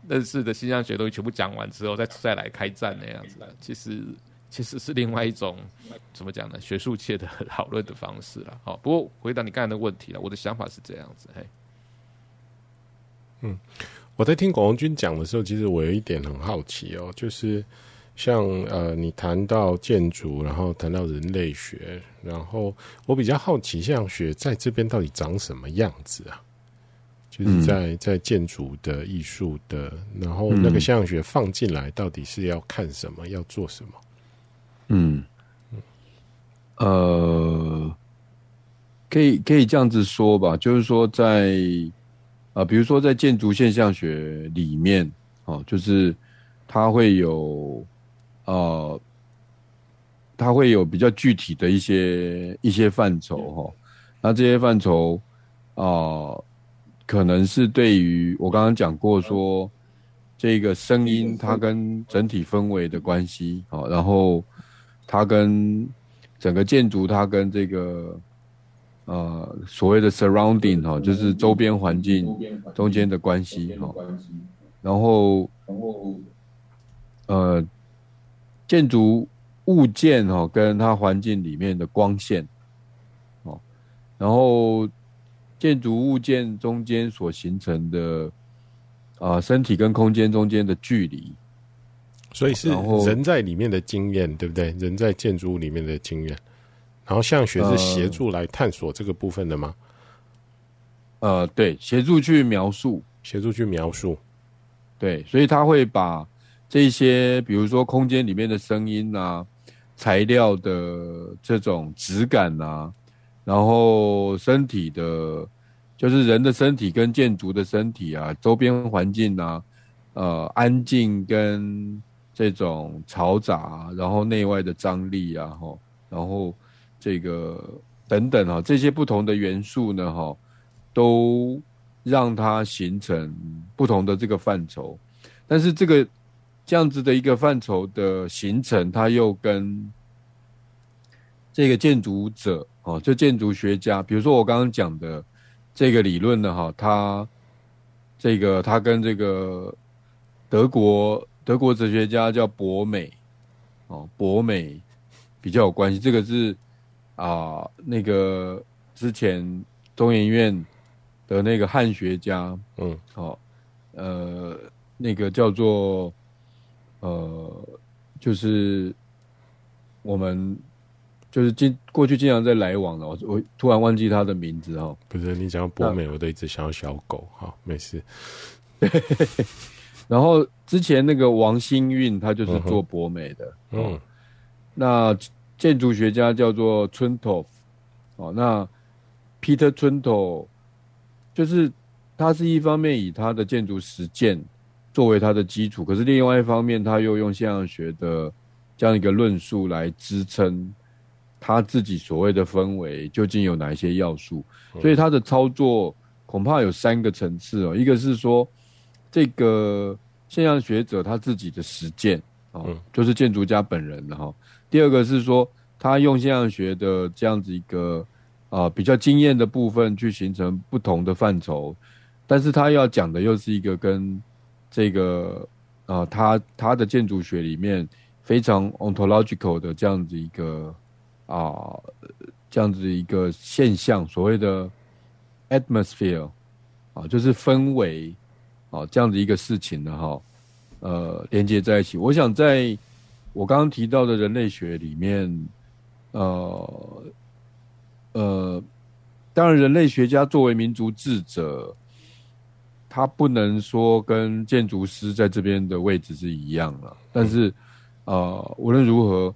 认识的新疆学东西全部讲完之后，再 (laughs) 再来开战那样子。其实其实是另外一种怎么讲呢？学术界的讨论的方式了。好，不过回答你刚才的问题了，我的想法是这样子。嘿，嗯，我在听广红军讲的时候，其实我有一点很好奇哦，就是。像呃，你谈到建筑，然后谈到人类学，然后我比较好奇，现象学在这边到底长什么样子啊？就是在在建筑的艺术的，然后那个现象学放进来，到底是要看什么，要做什么？嗯，呃，可以可以这样子说吧，就是说在啊、呃，比如说在建筑现象学里面，哦，就是它会有。呃，它会有比较具体的一些一些范畴哈，那这些范畴啊、呃，可能是对于我刚刚讲过说，这个声音它跟整体氛围的关系啊，然后它跟整个建筑它跟这个呃所谓的 surrounding 哈，就是周边环境中间的关系哈，然后然后呃。建筑物件哈，跟它环境里面的光线，哦，然后建筑物件中间所形成的啊，身体跟空间中间的距离，所以是人在里面的经验，对不对？人在建筑物里面的经验，然后现象学是协助来探索这个部分的吗？呃，对，协助去描述，协助去描述，对，所以他会把。这些，比如说空间里面的声音啊，材料的这种质感啊，然后身体的，就是人的身体跟建筑的身体啊，周边环境啊，呃，安静跟这种嘈杂，然后内外的张力啊，哈，然后这个等等哈，这些不同的元素呢，哈，都让它形成不同的这个范畴，但是这个。这样子的一个范畴的形成，它又跟这个建筑者哦，就建筑学家，比如说我刚刚讲的这个理论呢，哈，它这个它跟这个德国德国哲学家叫博美，哦，博美比较有关系。这个是啊、呃，那个之前中研院的那个汉学家，嗯，好、哦，呃，那个叫做呃，就是我们。就是经过去经常在来往的，我我突然忘记他的名字哈。不是你讲博美，我都一直想要小狗哈，没事。(laughs) 然后之前那个王星运，他就是做博美的。嗯，那建筑学家叫做春头哦，那 Peter 春头就是他是一方面以他的建筑实践作为他的基础，可是另外一方面他又用现象学的这样一个论述来支撑。他自己所谓的氛围究竟有哪一些要素？所以他的操作恐怕有三个层次哦。一个是说，这个现象学者他自己的实践哦，就是建筑家本人的哈。第二个是说，他用现象学的这样子一个啊比较经验的部分去形成不同的范畴，但是他要讲的又是一个跟这个啊他他的建筑学里面非常 ontological 的这样子一个。啊，这样子一个现象，所谓的 atmosphere 啊，就是氛围啊，这样子一个事情的，哈，呃，连接在一起。我想在我刚刚提到的人类学里面，呃，呃，当然，人类学家作为民族智者，他不能说跟建筑师在这边的位置是一样了。但是，呃，无论如何，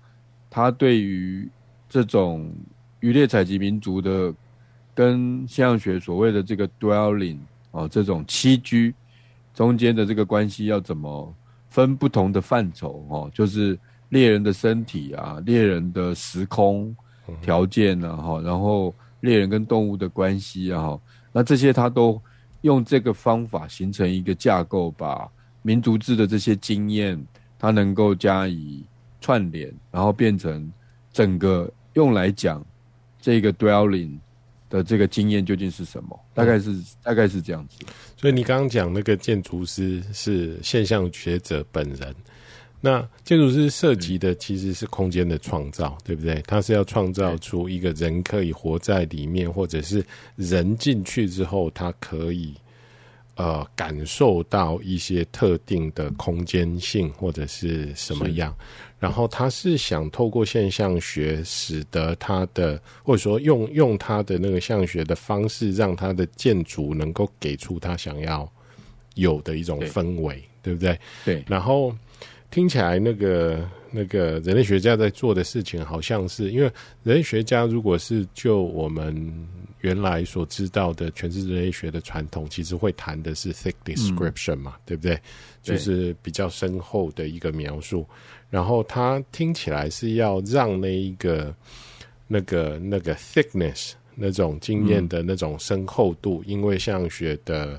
他对于这种渔猎采集民族的跟现象学所谓的这个 dwelling 啊，这种栖居中间的这个关系要怎么分不同的范畴哦，就是猎人的身体啊，猎人的时空条件啊，哈，然后猎人跟动物的关系啊，那这些他都用这个方法形成一个架构，把民族志的这些经验，它能够加以串联，然后变成整个。用来讲这个 dwelling 的这个经验究竟是什么？大概是、大概是这样子。所以你刚刚讲那个建筑师是现象学者本人，那建筑师涉及的其实是空间的创造，对不对？他是要创造出一个人可以活在里面，或者是人进去之后，他可以呃感受到一些特定的空间性或者是什么样。然后他是想透过现象学，使得他的或者说用用他的那个现象学的方式，让他的建筑能够给出他想要有的一种氛围，对，对不对？对。然后听起来那个那个人类学家在做的事情，好像是因为人类学家如果是就我们原来所知道的全是人类学的传统，其实会谈的是 thick description 嘛，嗯、对不对？就是比较深厚的一个描述。然后他听起来是要让那一个、那个、那个 thickness 那种经验的那种深厚度，嗯、因为像学的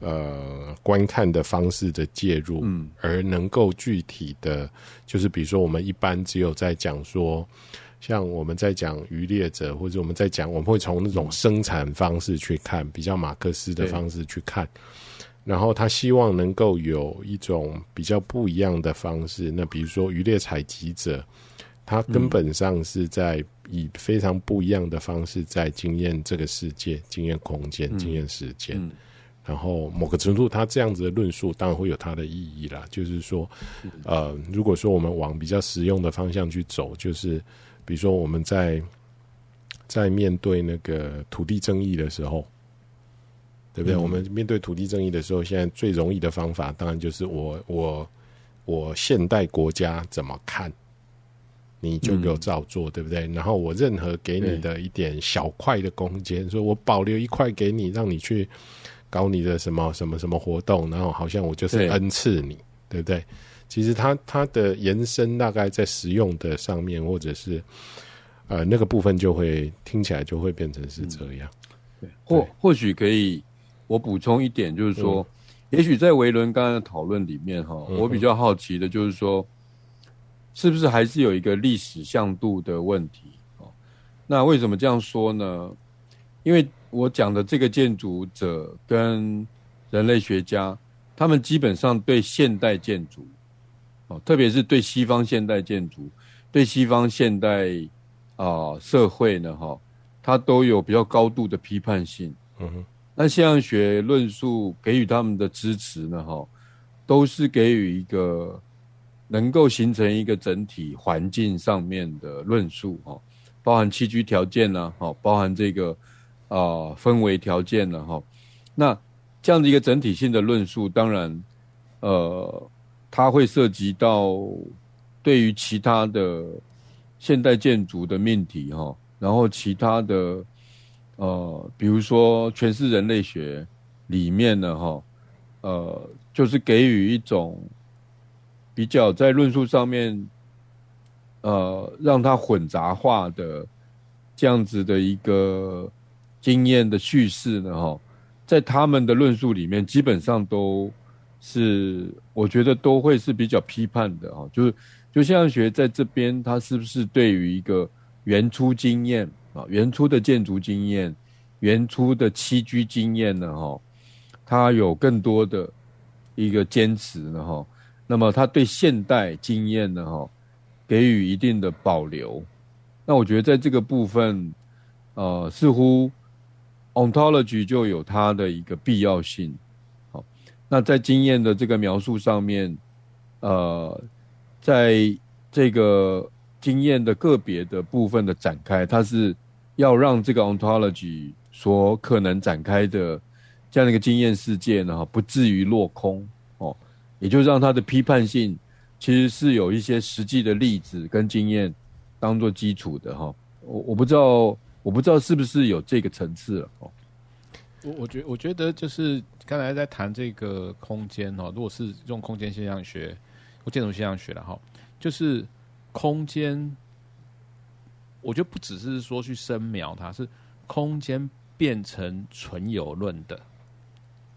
呃观看的方式的介入，嗯，而能够具体的，就是比如说我们一般只有在讲说，像我们在讲渔猎者，或者我们在讲，我们会从那种生产方式去看，比较马克思的方式去看。然后他希望能够有一种比较不一样的方式。那比如说渔猎采集者，他根本上是在以非常不一样的方式在经验这个世界、经验空间、经验时间。嗯嗯、然后某个程度，他这样子的论述当然会有它的意义啦。就是说，呃，如果说我们往比较实用的方向去走，就是比如说我们在在面对那个土地争议的时候。对不对？嗯、我们面对土地争议的时候，现在最容易的方法，当然就是我我我现代国家怎么看，你就给我照做，嗯、对不对？然后我任何给你的一点小块的空间，说我保留一块给你，让你去搞你的什么什么什么活动，然后好像我就是恩赐你，对，对不对？其实它它的延伸大概在实用的上面，或者是呃那个部分，就会听起来就会变成是这样。嗯、对，或或许可以。我补充一点，就是说，嗯、也许在维伦刚刚的讨论里面，哈、我比较好奇的就是说，是不是还是有一个历史向度的问题？那为什么这样说呢？因为我讲的这个建筑者跟人类学家，他们基本上对现代建筑，哦，特别是对西方现代建筑，对西方现代啊、呃、社会呢，哈，它都有比较高度的批判性。嗯哼，那现象学论述给予他们的支持呢，哈，都是给予一个能够形成一个整体环境上面的论述，哈，包含栖居条件呢，哈，包含这个啊、呃、氛围条件了，哈，那。这样的一个整体性的论述，当然，呃，它会涉及到对于其他的现代建筑的命题哈，然后其他的呃，比如说诠释人类学里面呢哈，呃，就是给予一种比较在论述上面，呃，让它混杂化的这样子的一个经验的叙事呢哈。在他们的论述里面，基本上都是我觉得都会是比较批判的哈，就是就现象学在这边，它是不是对于一个原初经验啊、原初的建筑经验、原初的栖居经验呢？哈，它有更多的一个坚持呢？哈，那么它对现代经验呢？哈，给予一定的保留。那我觉得在这个部分，呃，似乎。Ontology 就有它的一个必要性，好，那在经验的这个描述上面，呃，在这个经验的个别的部分的展开，它是要让这个 Ontology 所可能展开的这样的一个经验世界呢，不至于落空哦，也就让它的批判性其实是有一些实际的例子跟经验当做基础的哈，我我不知道。我不知道是不是有这个层次了哦。我我觉我觉得就是刚才在谈这个空间哦，如果是用空间现象学或建筑现象学的哈，就是空间，我觉得不只是说去深描它，是空间变成纯有论的。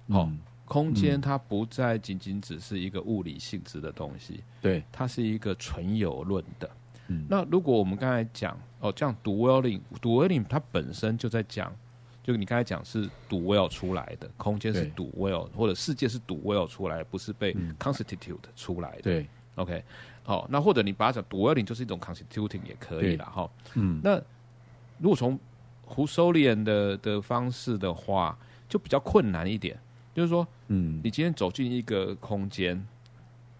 哦，空间它不再仅仅只是一个物理性质的东西，对，它是一个纯有论的。嗯，那如果我们刚才讲哦，这样 dwelling，dwelling 它本身就在讲，就你刚才讲是 dwell 出来的空间是 dwell，或者世界是 dwell 出来，不是被 constitute 出来的。对，OK，好，那或者你把它讲 dwelling 就是一种 constituting 也可以了哈。嗯，那如果从 Husserlian 的的方式的话，就比较困难一点，就是说，嗯，你今天走进一个空间，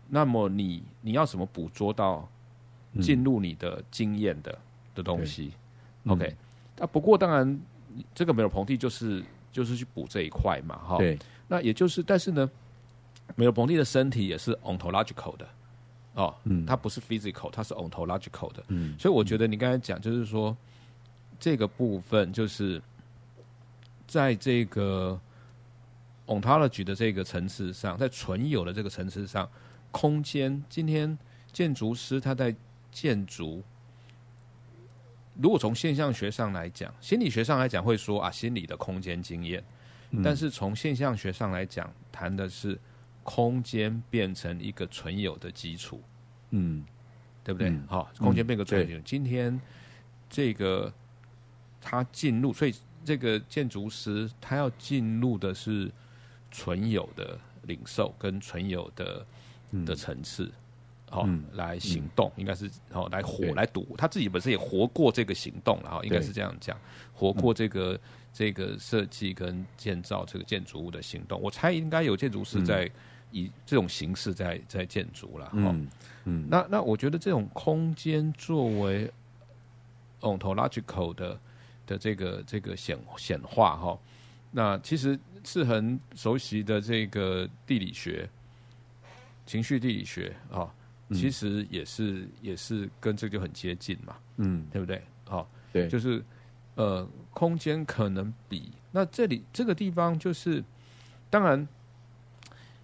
那么你你要怎么捕捉到？进入你的经验的的东西，OK，那、嗯、不过当然，这个梅洛庞蒂就是就是去补这一块嘛，哈，对，那也就是，但是呢，梅洛庞蒂的身体也是 ontological 的，哦，嗯，它不是 physical，它是 ontological 的，嗯，所以我觉得你刚才讲就是说，这个部分就是在这个 ontology 的这个层次上，在存有的这个层次上，空间，今天建筑师他在建筑，如果从现象学上来讲，心理学上来讲会说啊，心理的空间经验。嗯、但是从现象学上来讲，谈的是空间变成一个存有的基础。嗯，对不对？好、嗯，空间变个存有。今天这个他进入，所以这个建筑师他要进入的是存有的领受跟存有的、嗯、的层次。好，来行动，应该是好来活来赌，他自己本身也活过这个行动了哈，应该是这样讲，活过这个这个设计跟建造这个建筑物的行动。我猜应该有建筑师在以这种形式在在建筑了哈。嗯，那那我觉得这种空间作为 ontological 的的这个这个显显化哈，那其实是很熟悉的这个地理学，情绪地理学啊。其实也是也是跟这个就很接近嘛，嗯，对不对？好，对，就是呃，空间可能比那这里这个地方就是，当然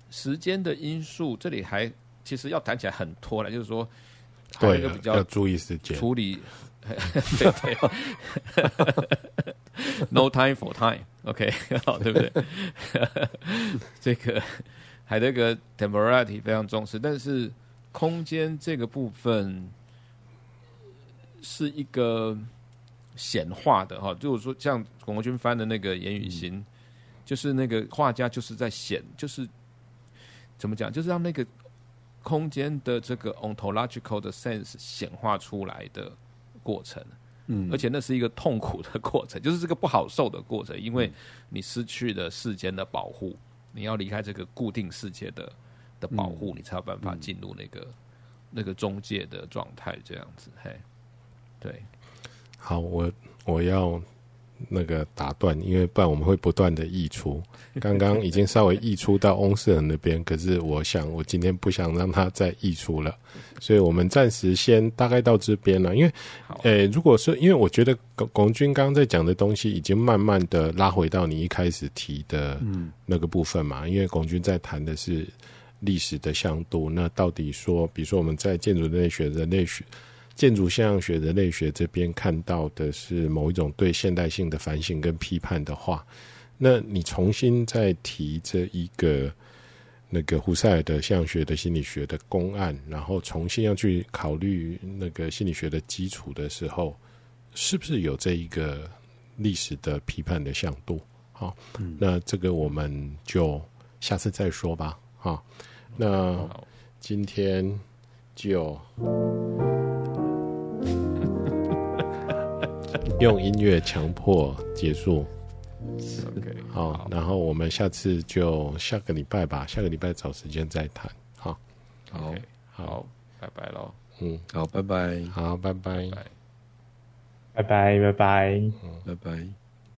时间的因素，这里还其实要谈起来很拖了，就是说，还有一个比较要注意时间处理，对对，No time for time，OK，(laughs) 好，对不对？(laughs) 这个海德格 temporality 非常重视，但是。空间这个部分是一个显化的哈，就是说像龚国军翻的那个《言语心》，就是那个画家就是在显，就是怎么讲？就是让那个空间的这个 ontological 的 sense 显化出来的过程。嗯，而且那是一个痛苦的过程，(laughs) 就是这个不好受的过程，因为你失去了世间的保护，你要离开这个固定世界的的保护，你才有办法进入那个、嗯、那个中介的状态，这样子。嘿，对，好，我我要。那个打断，因为不然我们会不断的溢出。(laughs) 刚刚已经稍微溢出到翁世恒那边，可是我想我今天不想让他再溢出了，所以我们暂时先大概到这边了。因为，呃，如果说，因为我觉得龚龚军刚刚在讲的东西，已经慢慢的拉回到你一开始提的那个部分嘛。因为龚军在谈的是历史的向度，那到底说，比如说我们在建筑人类学、人类学。建筑现象学、人类学这边看到的是某一种对现代性的反省跟批判的话，那你重新再提这一个那个胡塞尔的现象学的心理学的公案，然后重新要去考虑那个心理学的基础的时候，是不是有这一个历史的批判的向度？好，嗯、那这个我们就下次再说吧。好，那今天就。用音乐强迫结束，OK，好，好，然后我们下次就下个礼拜吧，下个礼拜找时间再谈，好，好，好，拜拜喽，嗯，好，拜拜，好，拜拜，拜拜，拜拜，拜拜。